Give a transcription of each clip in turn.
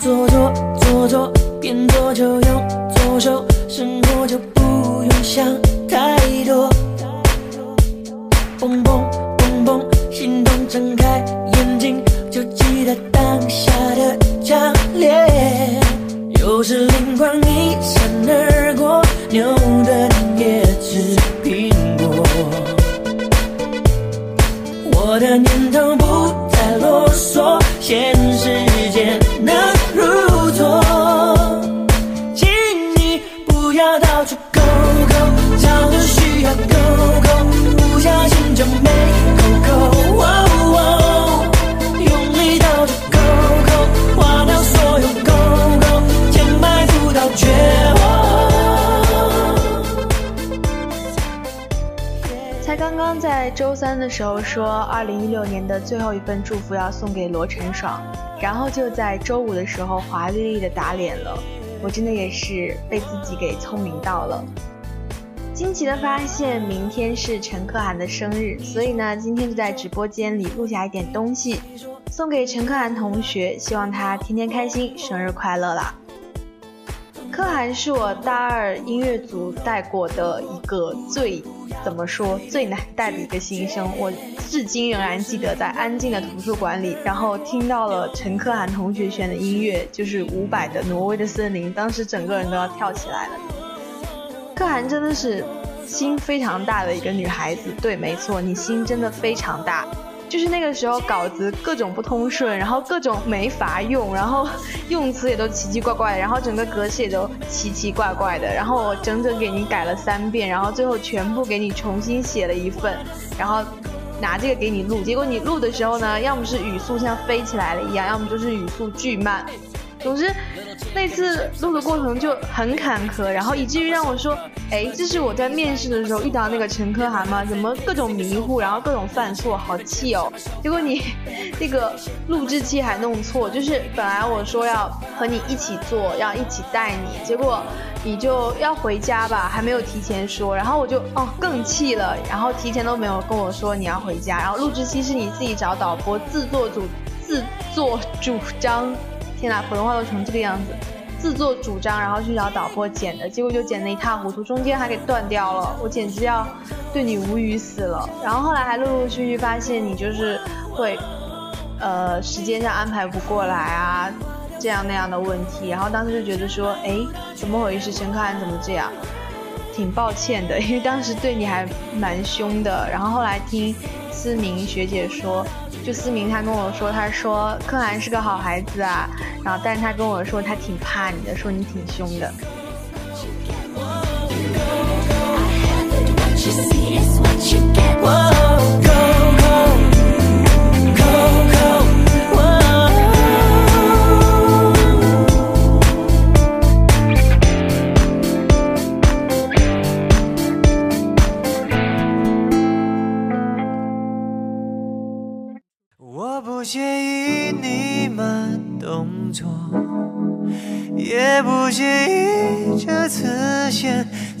左左左左，偏左就用左手，生活就不用想太多。蹦蹦蹦蹦，心动睁开眼睛就记得当下的强烈。有时灵光一闪而过，牛顿也吃苹果。我的念头不再啰嗦，现世界。那。在周三的时候说，二零一六年的最后一份祝福要送给罗晨爽，然后就在周五的时候华丽丽的打脸了。我真的也是被自己给聪明到了。惊奇的发现，明天是陈可涵的生日，所以呢，今天就在直播间里录下一点东西，送给陈可涵同学，希望他天天开心，生日快乐啦！可汗是我大二音乐组带过的一个最怎么说最难带的一个新生，我至今仍然记得在安静的图书馆里，然后听到了陈可涵同学选的音乐，就是伍佰的《挪威的森林》，当时整个人都要跳起来了。可涵真的是心非常大的一个女孩子，对，没错，你心真的非常大。就是那个时候稿子各种不通顺，然后各种没法用，然后用词也都奇奇怪怪的，然后整个格式也都奇奇怪怪的，然后我整整给你改了三遍，然后最后全部给你重新写了一份，然后拿这个给你录，结果你录的时候呢，要么是语速像飞起来了一样，要么就是语速巨慢，总之那次录的过程就很坎坷，然后以至于让我说，哎，这是我在面试的时候遇到那个陈可涵吗？怎么各种迷糊，然后各种犯错，好气哦！结果你 那个录制期还弄错，就是本来我说要和你一起做，要一起带你，结果你就要回家吧，还没有提前说，然后我就哦更气了，然后提前都没有跟我说你要回家，然后录制期是你自己找导播自作主自作主张。天呐，普通话都成这个样子，自作主张，然后去找导播剪的，结果就剪得一塌糊涂，中间还给断掉了，我简直要对你无语死了。然后后来还陆陆续续发现你就是会，呃，时间上安排不过来啊，这样那样的问题。然后当时就觉得说，哎，怎么回事？陈可汗怎么这样？挺抱歉的，因为当时对你还蛮凶的。然后后来听思明学姐说。就思明她跟我说，她说柯南是个好孩子啊，然后但是他跟我说她挺怕你的，说你挺凶的。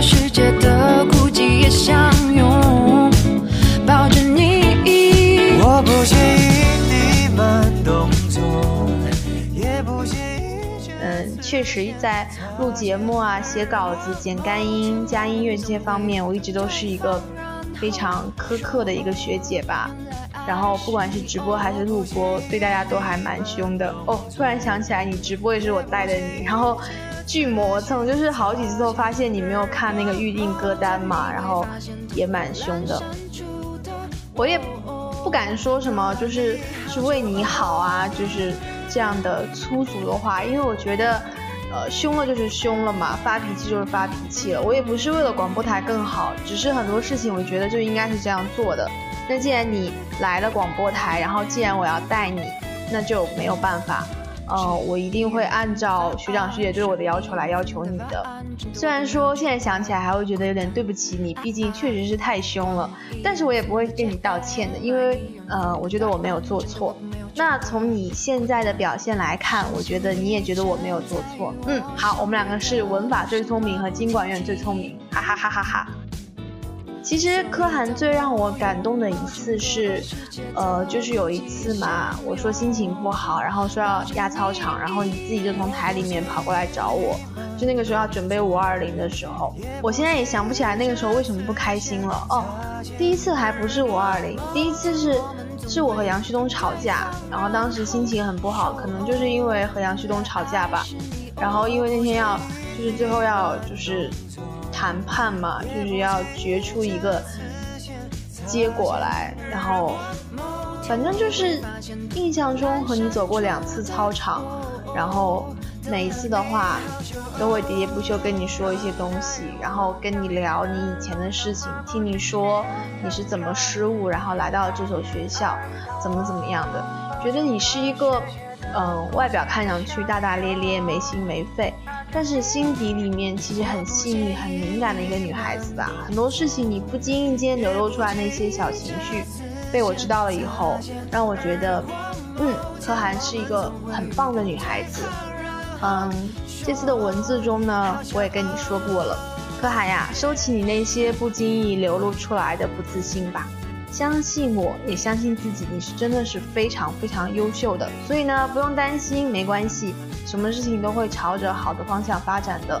世界的孤寂，也相拥抱着你。我不介意你慢动作，也不介意嗯，确实在录节目啊、写稿子、剪干音、加音乐这些方面，我一直都是一个非常苛刻的一个学姐吧。然后不管是直播还是录播，对大家都还蛮凶的。哦，突然想起来，你直播也是我带的你，然后巨磨蹭，就是好几次都发现你没有看那个预定歌单嘛，然后也蛮凶的。我也不敢说什么，就是是为你好啊，就是这样的粗俗的话，因为我觉得，呃，凶了就是凶了嘛，发脾气就是发脾气了。我也不是为了广播台更好，只是很多事情我觉得就应该是这样做的。那既然你来了广播台，然后既然我要带你，那就没有办法。呃，我一定会按照学长学姐对我的要求来要求你的。虽然说现在想起来还会觉得有点对不起你，毕竟确实是太凶了，但是我也不会跟你道歉的，因为呃，我觉得我没有做错。那从你现在的表现来看，我觉得你也觉得我没有做错。嗯，好，我们两个是文法最聪明和经管院最聪明，哈哈哈哈哈。其实柯涵最让我感动的一次是，呃，就是有一次嘛，我说心情不好，然后说要压操场，然后你自己就从台里面跑过来找我，就那个时候要准备五二零的时候，我现在也想不起来那个时候为什么不开心了。哦，第一次还不是五二零，第一次是是我和杨旭东吵架，然后当时心情很不好，可能就是因为和杨旭东吵架吧，然后因为那天要就是最后要就是。谈判嘛，就是要决出一个结果来，然后反正就是印象中和你走过两次操场，然后每一次的话都会喋喋不休跟你说一些东西，然后跟你聊你以前的事情，听你说你是怎么失误，然后来到这所学校，怎么怎么样的，觉得你是一个嗯外表看上去大大咧咧没心没肺。但是心底里面其实很细腻、很敏感的一个女孩子吧，很多事情你不经意间流露出来那些小情绪，被我知道了以后，让我觉得，嗯，柯涵是一个很棒的女孩子。嗯，这次的文字中呢，我也跟你说过了，柯涵呀，收起你那些不经意流露出来的不自信吧，相信我，也相信自己，你是真的是非常非常优秀的，所以呢，不用担心，没关系。什么事情都会朝着好的方向发展的。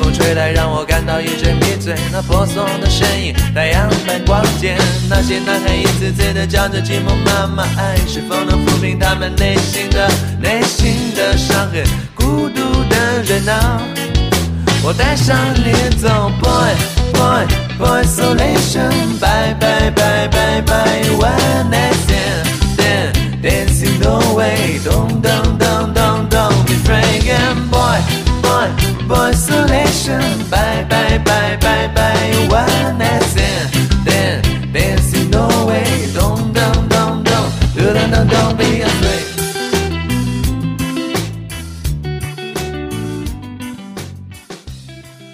风吹来，让我感到一阵迷醉。那婆娑的身影，太阳般光洁。那些男孩一次次的叫着寂寞妈妈，爱是否能抚平他们内心的内心的伤痕？孤独的人啊，我带上你走，boy。boy, boy isolation. Bye, bye, bye, bye, bye. One night stand, then dancing the way. Don't, don't, don't, don't, don't be fragrant. Boy, boy, boy isolation. Bye, bye, bye, bye, bye. One night stand, then dancing the way. Don't, don't, don't, don't, don't, don't, don't be afraid.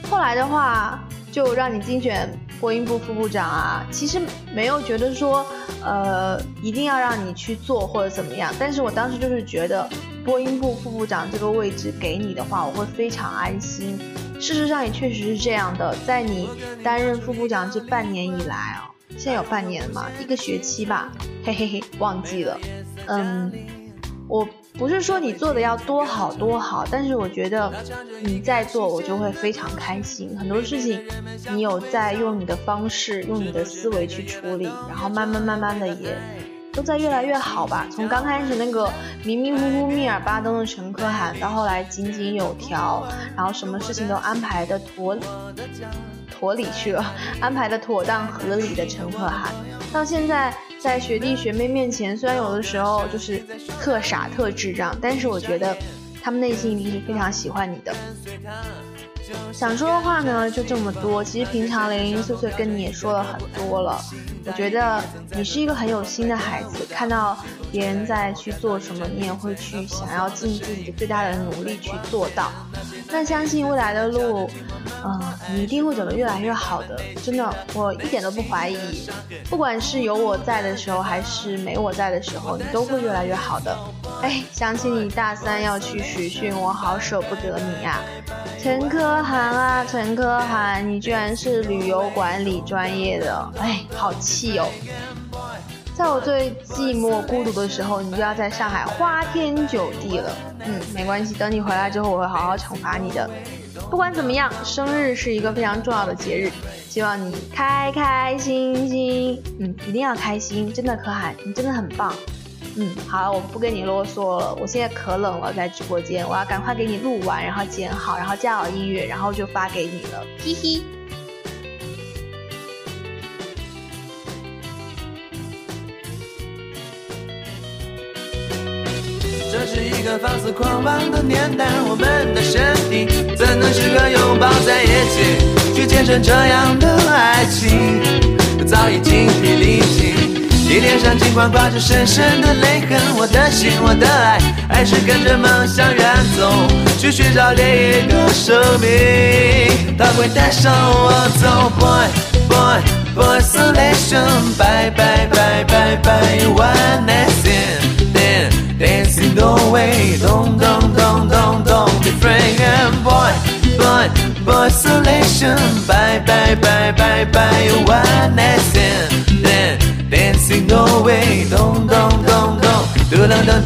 后来的话。就让你竞选播音部副部长啊！其实没有觉得说，呃，一定要让你去做或者怎么样。但是我当时就是觉得，播音部副部长这个位置给你的话，我会非常安心。事实上也确实是这样的，在你担任副部长这半年以来哦，现在有半年嘛，一个学期吧，嘿嘿嘿，忘记了，嗯，我。不是说你做的要多好多好，但是我觉得你在做，我就会非常开心。很多事情，你有在用你的方式、用你的思维去处理，然后慢慢慢慢的也都在越来越好吧。从刚开始那个迷迷糊糊、密尔巴登的陈可汗，到后来井井有条，然后什么事情都安排的妥妥理去了，安排的妥当合理的陈可汗，到现在。在学弟学妹面前，虽然有的时候就是特傻特智障，但是我觉得他们内心一定是非常喜欢你的。想说的话呢，就这么多。其实平常零零碎碎跟你也说了很多了。我觉得你是一个很有心的孩子，看到别人在去做什么，你也会去想要尽自己的最大的努力去做到。那相信未来的路，嗯，你一定会走得越来越好的。真的，我一点都不怀疑。不管是有我在的时候，还是没我在的时候，你都会越来越好的。哎，想起你大三要去实训，我好舍不得你呀。陈科涵啊，陈科涵，你居然是旅游管理专业的，哎，好气哦！在我最寂寞孤独的时候，你就要在上海花天酒地了。嗯，没关系，等你回来之后，我会好好惩罚你的。不管怎么样，生日是一个非常重要的节日，希望你开开心心。嗯，一定要开心，真的，可海，你真的很棒。嗯，好了，我不跟你啰嗦了。我现在可冷了，在直播间，我要赶快给你录完，然后剪好，然后加好音乐，然后就发给你了。嘿嘿。放肆狂妄的年代，我们的身体怎能适合拥抱在一起，去见证这样的爱情？早已精疲力尽。你脸上尽管挂着深深的泪痕，我的心，我的爱，还是跟着梦想远走，去寻找另一个生命，它会带上我走。Boy boy boy isolation，拜拜拜拜拜，one night Stand no way，don't don't don't don't don't be afraid。Boy boy boy isolation，拜拜拜拜拜，one night stand。Dancing no way，咚咚咚咚，嘟啷噔